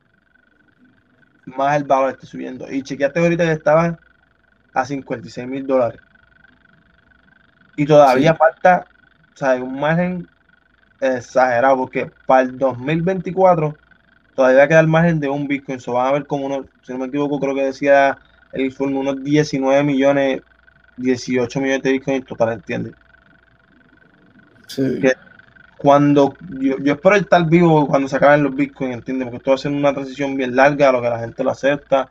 más el valor está subiendo. Y chequeaste ahorita que estaban a 56 mil dólares. Y todavía falta, o sea, un margen exagerado, porque para el 2024 todavía queda el margen de un Bitcoin. Se van a ver como uno, si no me equivoco, creo que decía el informe, unos 19 millones, 18 millones de Bitcoin total, ¿entiendes? Sí. cuando yo, espero estar vivo cuando se acaben los Bitcoin, ¿entiendes? Porque esto va a ser una transición bien larga, a lo que la gente lo acepta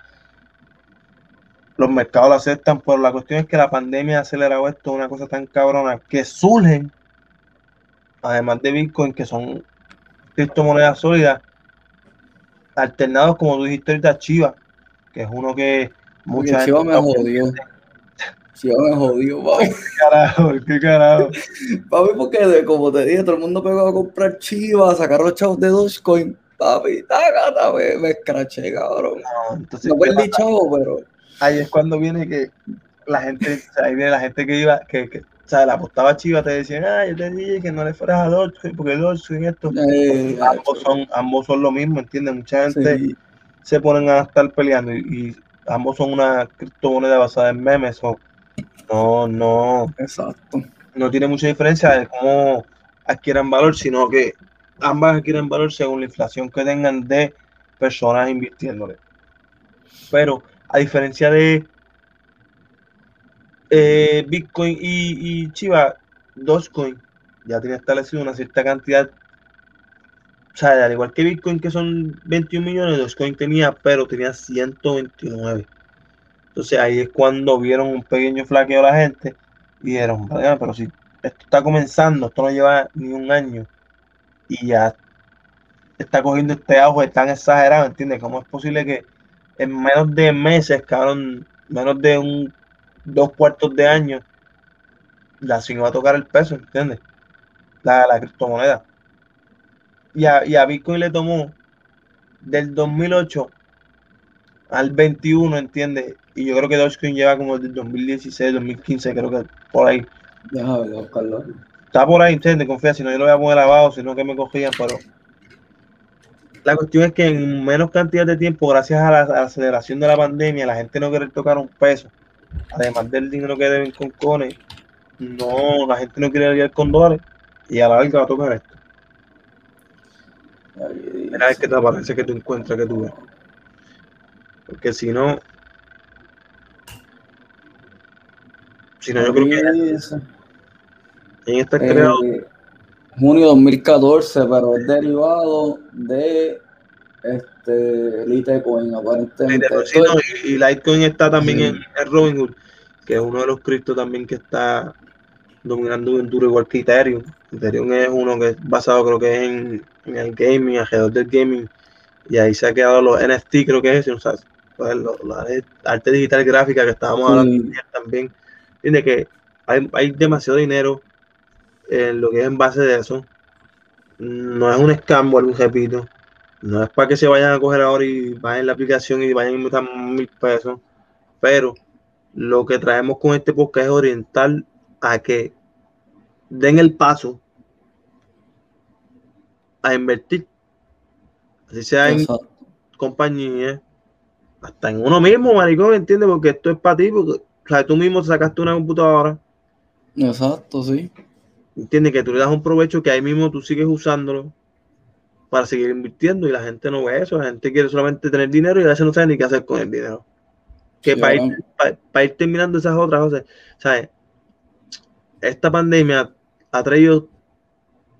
los mercados lo aceptan, pero la cuestión es que la pandemia ha acelerado esto, una cosa tan cabrona, que surgen, además de Bitcoin, que son criptomonedas sólidas, alternados, como tú dijiste ahorita, Chiva, que es uno que mucha Chiva me jodió. Chiva me jodió, papi. ¿Qué carajo? ¿Qué carajo? papi, porque como te dije, todo el mundo pegó a comprar Chiva, a sacar los chavos de Dogecoin. Papi, taca, me, me escraché, cabrón. No, entonces, no perdí chavo, pero ahí es cuando viene que la gente, o sea, ahí viene la gente que iba, que, que o sea, la apostaba chiva, te decían, ah, yo te dije que no le fueras a Dogecoin, porque Dogecoin esto, eh, ambos son, ambos son lo mismo, ¿entiendes? Mucha gente se ponen a estar peleando y, ambos son una criptomoneda basada en memes, o no, no, exacto. No tiene mucha diferencia de cómo adquieran valor, sino que ambas adquieren valor según la inflación que tengan de personas invirtiéndole. Pero a diferencia de eh, Bitcoin y, y, Chiva, Dogecoin ya tiene establecido una cierta cantidad. O sea, al igual que Bitcoin, que son 21 millones, Dogecoin tenía, pero tenía 129. Entonces ahí es cuando vieron un pequeño flaqueo a la gente y dijeron, pero si esto está comenzando, esto no lleva ni un año y ya está cogiendo este auge tan exagerado, ¿entiendes? ¿Cómo es posible que en menos de meses, cabrón, menos de un dos cuartos de año, la SIN va a tocar el peso, ¿entiendes? La, la criptomoneda. Y a, y a Bitcoin le tomó del 2008 al 21, ¿entiendes? Y yo creo que Dogecoin lleva como del 2016, 2015, creo que por ahí. Déjame buscarlo. Está por ahí, ¿entiendes? Confía, si no yo lo voy a poner abajo, sino que me cogían, pero la cuestión es que en menos cantidad de tiempo, gracias a la, aceleración de la pandemia, la gente no quiere tocar un peso, además del dinero que deben con cones, no, la gente no quiere lidiar con dólares y a la larga va a tocar esto. Mira, es que te aparece que tú encuentras que tú ves. Porque si no, si no, yo creo que en esta eh, junio 2014, pero es derivado de este Litecoin, aparentemente. y, Litecoin está también en, Robinhood, que es uno de los criptos también que está dominando un duro igual que Ethereum. Ethereum es uno que es basado creo que en, el gaming, alrededor del gaming, y ahí se ha quedado los NFT, creo que es o sea, pues, la arte digital gráfica que estábamos hablando también. Tiene que hay, hay demasiado dinero en lo que es en base de eso. No es un escambo, repito. No es para que se vayan a coger ahora y vayan en la aplicación y vayan a meter mil pesos. Pero lo que traemos con este podcast es orientar a que den el paso a invertir. Así sea en compañía, hasta en uno mismo, maricón, ¿entiendes? Porque esto es para ti, porque o sea, tú mismo sacaste una computadora. Exacto, sí. Entiende que tú le das un provecho que ahí mismo tú sigues usándolo para seguir invirtiendo y la gente no ve eso. La gente quiere solamente tener dinero y a veces no sabe ni qué hacer con el dinero. Que para, ir, terminando esas otras cosas, ¿sabes? Esta pandemia ha traído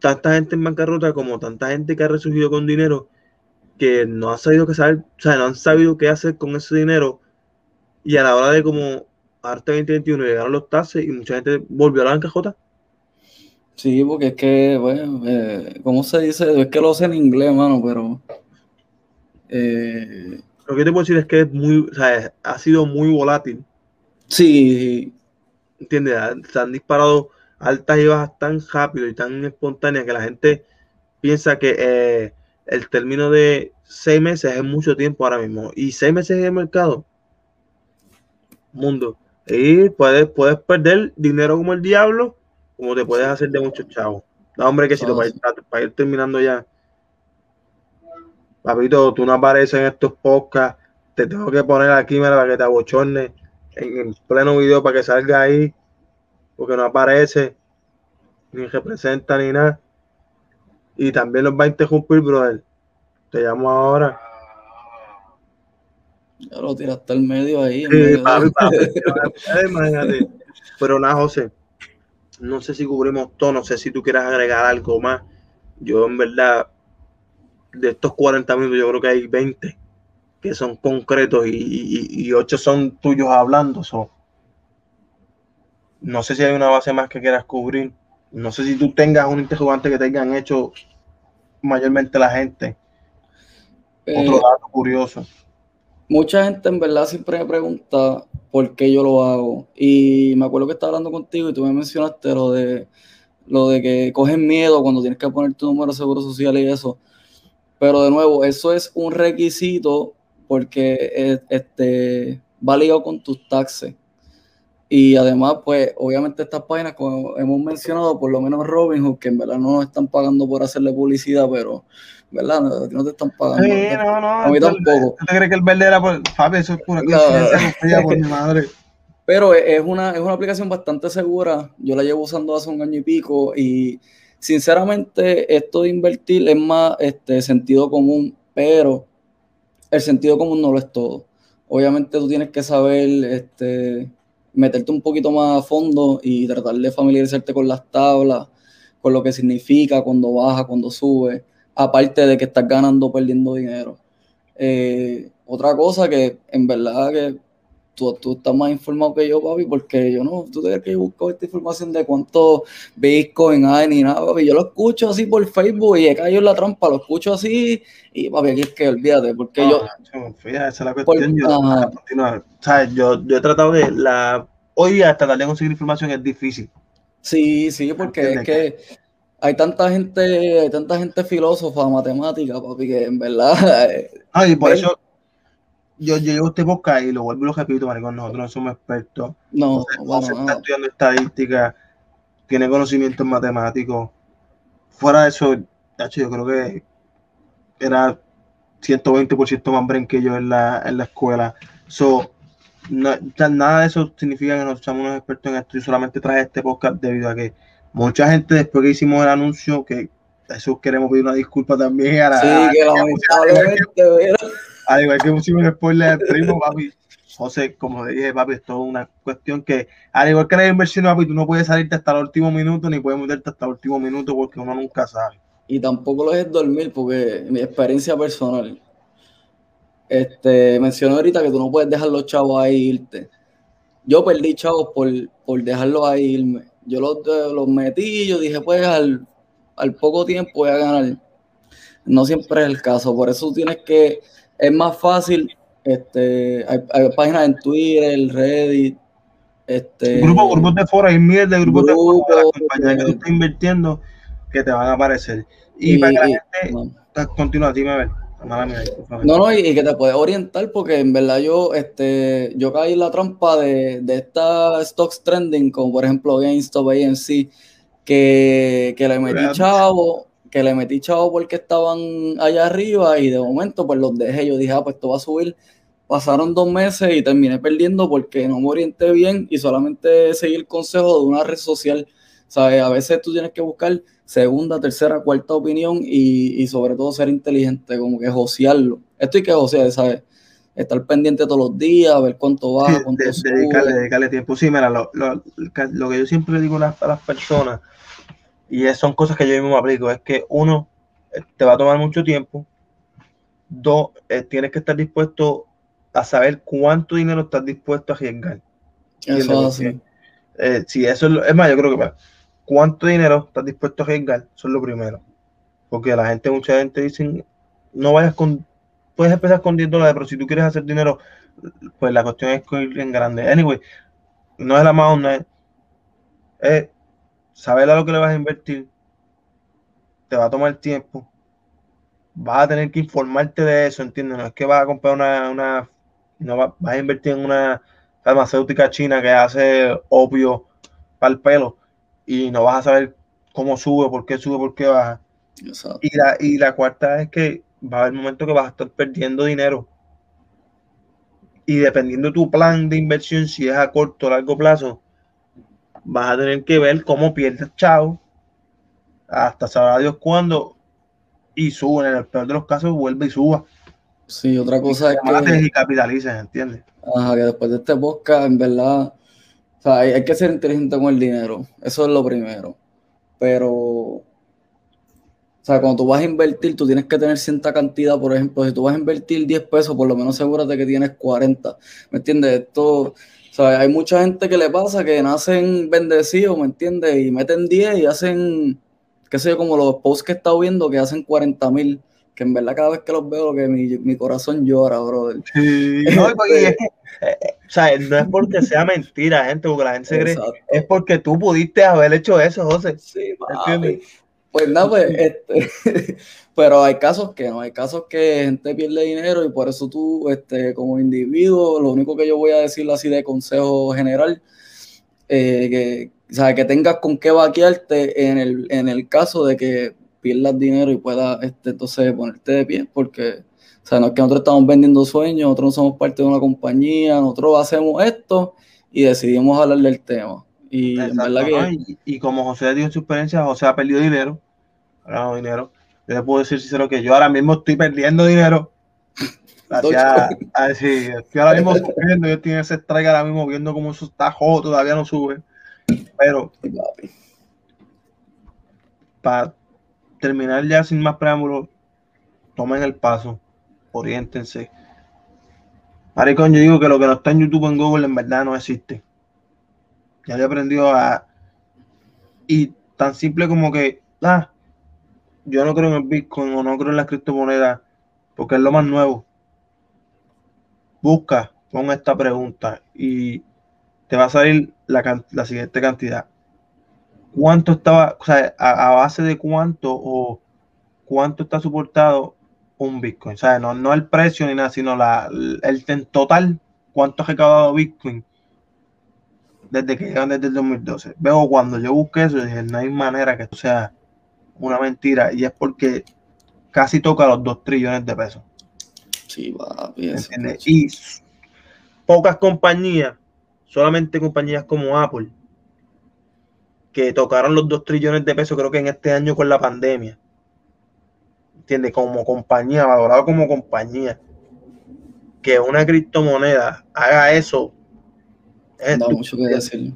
tanta gente en bancarrota como tanta gente que ha resurgido con dinero que no ha sabido qué saber, o sea, no han sabido qué hacer con ese dinero y a la hora de como arte 2021 llegaron los taxes y mucha gente volvió a la bancarrota Sí, porque es que, bueno, eh, ¿cómo se dice? Es que lo sé en inglés, mano, pero... Eh, lo que te puedo decir es que es muy, o sea, ha sido muy volátil. Sí. ¿Entiendes? Se han disparado altas y bajas tan rápido y tan espontáneas que la gente piensa que eh, el término de seis meses es mucho tiempo ahora mismo. Y seis meses en el mercado, mundo. Y puedes, puedes perder dinero como el diablo, como te puedes hacer de muchos chavos. No, hombre, que si lo para, para ir terminando ya. Papito, tú no apareces en estos podcasts. Te tengo que poner aquí para que te abochorne en, pleno video para que salga ahí. Porque no aparece, ni representa, ni nada. Y también los va a interrumpir, brother. Te llamo ahora. Ya lo tiraste al medio ahí. Pero nada, José. No sé si cubrimos todo, no sé si tú quieras agregar algo más. Yo, en verdad, de estos 40 minutos, yo creo que hay 20 que son concretos y, y, 8 son tuyos hablando. No sé si hay una base más que quieras cubrir. No sé si tú tengas un interrogante que te hayan hecho mayormente la gente. Otro eh, dato curioso. Mucha gente en verdad siempre me pregunta por qué yo lo hago. Y me acuerdo que estaba hablando contigo y tú me mencionaste lo de lo de que cogen miedo cuando tienes que poner tu número de seguro social y eso. Pero de nuevo, eso es un requisito porque eh, este, va ligado con tus taxes. Y además, pues, obviamente estas páginas, como hemos mencionado, por lo menos Robinhood, que en verdad no nos están pagando por hacerle publicidad, pero, ¿verdad? No, te están pagando. Sí, no, no. A mí tampoco. ¿Tú te crees que el verde era por Fabi? Eso es pura no. por mi madre. Pero es una, es una aplicación bastante segura. Yo la llevo usando hace un año y pico y sinceramente esto de invertir es más este, sentido común, pero el sentido común no lo es todo. Obviamente tú tienes que saber este, meterte un poquito más a fondo y tratar de familiarizarte con las tablas, con lo que significa cuando baja, cuando sube, aparte de que estás ganando o perdiendo dinero. Eh, otra cosa que en verdad que tú, estás más informado que yo, papi, porque yo no, tú te que yo busco esta información de cuánto Bitcoin hay ni nada, papi. Yo lo escucho así por Facebook y he caído en la trampa, lo escucho así y, papi, aquí es que olvídate, porque yo. Fíjate, esa es la cuestión. yo, yo, he tratado de. la Hoy hasta tratar de conseguir información es difícil. Sí, sí, porque es que hay tanta gente, hay tanta gente filósofa, matemática, papi, que en verdad. Ay, por eso yo, llevo este podcast y lo vuelvo y lo repito, maricón, nosotros no somos expertos. No, bueno, está estudiando estadística, tiene conocimientos matemáticos. Fuera de eso, yo creo que era 120% más bren que yo en la, en la escuela. So, nada de eso significa que nosotros somos unos expertos en esto. Yo solamente traje este podcast debido a que mucha gente después que hicimos el anuncio, que eso queremos pedir una disculpa también a la, Sí, que lamentablemente, al igual que pusimos el spoiler del primo, papi. José, como dije, papi, es toda una cuestión que, al igual que la inversión, papi, tú no puedes salirte hasta el último minuto, ni puedes meterte hasta el último minuto porque uno nunca sabe. Y tampoco lo es dormir, porque mi experiencia personal. Este, mencionó ahorita que tú no puedes dejar los chavos ahí irte. Yo perdí chavos por, por dejarlos ahí irme. Yo los, los metí, yo dije, pues al, al poco tiempo voy a ganar. No siempre es el caso, por eso tienes que es más fácil, este, hay, páginas en Twitter, Reddit, este, Grupo, grupos de foro, hay miles de grupos de foro de las compañías que tú estás invirtiendo que te van a aparecer. Y, para que la gente no. continúa, dime a ver. No, no, y, que te puedes orientar porque en verdad yo, este, yo caí en la trampa de, de estas stocks trending, como por ejemplo GameStop, ANC, que, que le metí chavo que le metí chavo porque estaban allá arriba y de momento pues los dejé. Yo dije, ah, pues esto va a subir. Pasaron dos meses y terminé perdiendo porque no me orienté bien y solamente seguí el consejo de una red social. ¿Sabes? A veces tú tienes que buscar segunda, tercera, cuarta opinión y, sobre todo ser inteligente, como que josearlo. Esto hay que josear, ¿sabes? Estar pendiente todos los días, ver cuánto va, cuánto dedicarle, dedicarle tiempo. Sí, mira, lo, que yo siempre le digo a las personas y son cosas que yo mismo me aplico. Es que uno, eh, te va a tomar mucho tiempo. Dos, eh, tienes que estar dispuesto a saber cuánto dinero estás dispuesto a arriesgar. Eso sí. Eh, sí, eso es, es más, yo creo que cuánto dinero estás dispuesto a arriesgar, eso es lo primero. Porque la gente, mucha gente dice, no vayas con, puedes empezar con 10 dólares, pero si tú quieres hacer dinero, pues la cuestión es ir en grande. Anyway, no es la más onda, es saber a lo que le vas a invertir, te va a tomar tiempo, vas a tener que informarte de eso, ¿entiendes? No es que vas a comprar una, una no vas, a invertir en una farmacéutica china que hace opio para el pelo y no vas a saber cómo sube, por qué sube, por qué baja. Y la, y la cuarta es que va a haber momentos que vas a estar perdiendo dinero. Y dependiendo de tu plan de inversión, si es a corto o largo plazo, vas a tener que ver cómo pierdes chao hasta sabrá Dios cuándo y sube. En el peor de los casos, vuelve y suba. Sí, otra cosa es que. Y capitalices, ¿entiendes? Ajá, que después de este podcast, en verdad, o sea, hay, que ser inteligente con el dinero. Eso es lo primero. Pero, o sea, cuando tú vas a invertir, tú tienes que tener cierta cantidad. Por ejemplo, si tú vas a invertir 10 pesos, por lo menos asegúrate que tienes 40. ¿Me entiendes? Esto, o sea, hay mucha gente que le pasa que nacen bendecidos, ¿me entiendes? Y meten 10 y hacen, qué sé yo, como los posts que he estado viendo que hacen 40 mil que en verdad cada vez que los veo que mi, mi corazón llora, brother. Sí, no, porque es que, eh, eh, o sea, no es porque sea mentira, gente, porque la gente se cree, es porque tú pudiste haber hecho eso, José. Sí, Pues nada, pues, este, pero hay casos que no, hay casos que gente pierde dinero y por eso tú, este, como individuo, lo único que yo voy a decirlo así de consejo general, eh, que, o sea, que tengas con qué vaquearte en el, en el caso de que pierdas dinero y puedas este, entonces ponerte de pie, porque o sea, no es que nosotros estamos vendiendo sueños, nosotros no somos parte de una compañía, nosotros hacemos esto y decidimos hablar del tema. Y, y, como José dio su experiencia, José ha perdido dinero, ganado dinero. Yo le puedo decir sincero que yo ahora mismo estoy perdiendo dinero. Gracias a, decir, estoy ahora mismo subiendo, yo estoy en ese strike ahora mismo viendo cómo eso está jodo, todavía no sube. Pero para terminar ya sin más preámbulos, tomen el paso, oriéntense. Maricón, yo digo que lo que no está en YouTube en Google en verdad no existe. Ya he aprendido a. Y tan simple como que, ah, yo no creo en el Bitcoin o no creo en las criptomonedas porque es lo más nuevo. Busca, pon esta pregunta y te va a salir la, la siguiente cantidad cuánto estaba, o sea, a, base de cuánto o cuánto está soportado un Bitcoin. O sea, no, no el precio ni nada, sino la, el, en total, cuánto ha recaudado Bitcoin desde que llegan desde el 2012. Veo cuando yo busqué eso, dije, no hay manera que esto sea una mentira. Y es porque casi toca los 2 trillones de pesos. Sí, va, bien. Y pocas compañías, solamente compañías como Apple, que tocaron los 2 trillones de pesos, creo que en este año con la pandemia. ¿Entiendes? Como compañía, valorado como compañía. Que una criptomoneda haga eso. No, mucho que decir.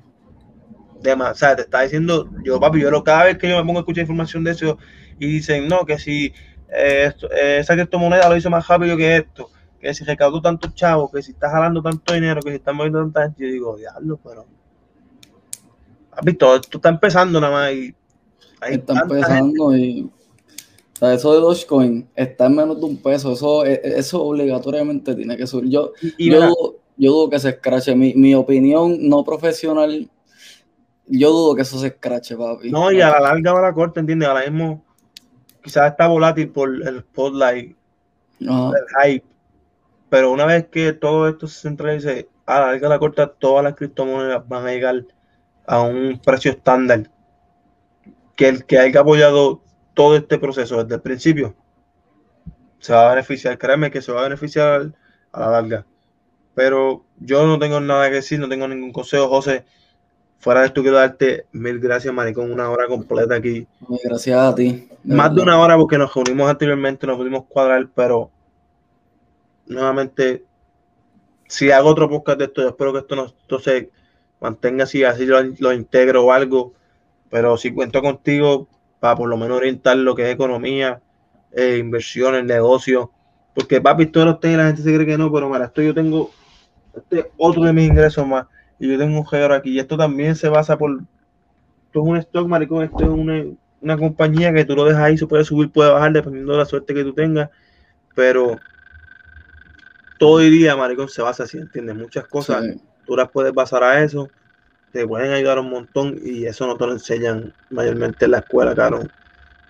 o sea, te está diciendo, yo papi, yo lo, cada vez que yo me pongo a escuchar información de eso y dicen, no, que si eh, eh, esa criptomoneda lo hizo más rápido que esto, que si recaudó tanto chavo, que si está jalando tanto dinero, que si está moviendo tanta gente, yo digo, diablo, pero visto, esto está empezando nada más y está empezando y o sea, eso de Dogecoin está en menos de un peso, eso, e, e, eso obligatoriamente tiene que subir. Yo, yo, dudo, yo, dudo, que se escrache, mi, mi, opinión no profesional, yo dudo que eso se escrache, papi. No, y a la larga va la corte, ¿entiendes? Ahora mismo quizás está volátil por el spotlight, el hype, pero una vez que todo esto se centralice, a la larga la corte todas las criptomonedas van a llegar a un precio estándar que el que haya apoyado todo este proceso desde el principio se va a beneficiar. Créeme que se va a beneficiar a la larga. Pero yo no tengo nada que decir, no tengo ningún consejo, José. Fuera de esto, quiero darte mil gracias, maricón, una hora completa aquí. Gracias a ti. Más de una hora porque nos reunimos anteriormente, nos pudimos cuadrar, pero nuevamente, si hago otro podcast de esto, espero que esto no esto se mantenga así, así lo, integro o algo, pero si cuento contigo para por lo menos orientar lo que es economía, eh, inversiones, negocios, porque papi, todos los y la gente se cree que no, pero mira, esto yo tengo este otro de mis ingresos más, y yo tengo un género aquí, y esto también se basa por, esto es un stock, maricón, esto es una, una compañía que tú lo dejas ahí, se puede subir, puede bajar, dependiendo de la suerte que tú tengas, pero todo el día, maricón, se basa así, ¿entiendes? Muchas cosas tú las puedes basar a eso. te pueden ayudar un montón y eso no te lo enseñan mayormente en la escuela, claro.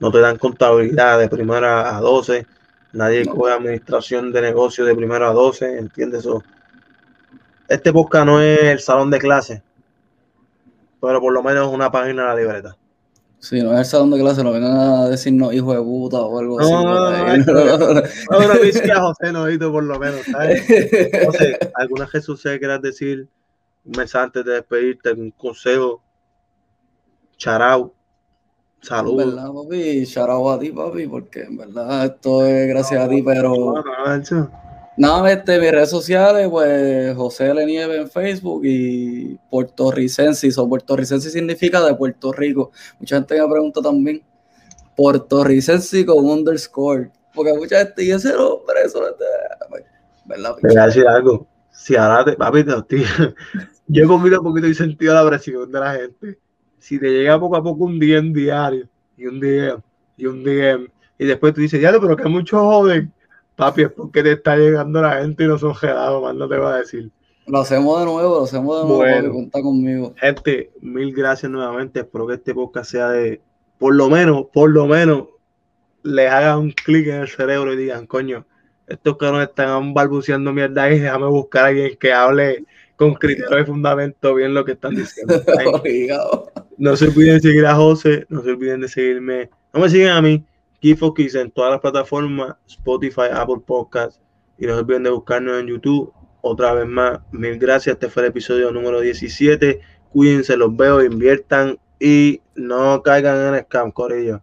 No te dan contabilidad de primera a 12, nadie coge administración de negocios de primero a 12, ¿entiendes? Eso. Este podcast no es el salón de clase, pero por lo menos una página de la libreta. Sí, no es el salón de clase, no vengan a decirnos hijo de puta o algo así. No, no, no, José Noito por lo menos, ¿sabes? José, ¿alguna Jesús que quieras decir? Un mensaje antes de despedirte, un consejo. Charao. Salud. En verdad, papi, charao a ti, papi, porque en verdad esto es gracias a ti, pero... Nada, este, mis redes sociales, pues José L. Nieve en Facebook y Puertorricensis, o Puertorricensis significa de Puerto Rico. Mucha gente me pregunta también, Puertorricensis con underscore, porque mucha gente dice ese nombre, eso es ¿verdad? Te voy a decir algo, si ahora te, papi, tío, yo poquito a poquito he sentido la presión de la gente. Si te llega poco a poco un día en diario, y un día, y un día, y después tú dices, diablo, pero que mucho joven Papi, es porque te está llegando la gente y no son gelados, más no te va a decir. Lo hacemos de nuevo, lo hacemos de nuevo, bueno, cuenta conmigo. Gente, mil gracias nuevamente. Espero que este podcast sea de, por lo menos, por lo menos, les haga un clic en el cerebro y digan, coño, estos que nos están balbuceando mierda y déjame buscar a alguien que hable con criterio de fundamento bien lo que están diciendo. no se olviden de seguir a José, no se olviden de seguirme, no me sigan a mí, Keyfocus en todas las plataformas, Spotify, Apple Podcasts, y no se olviden de buscarnos en YouTube. Otra vez más, mil gracias. Este fue el episodio número 17. Cuídense, los veo, inviertan y no caigan en el scam, Corillo.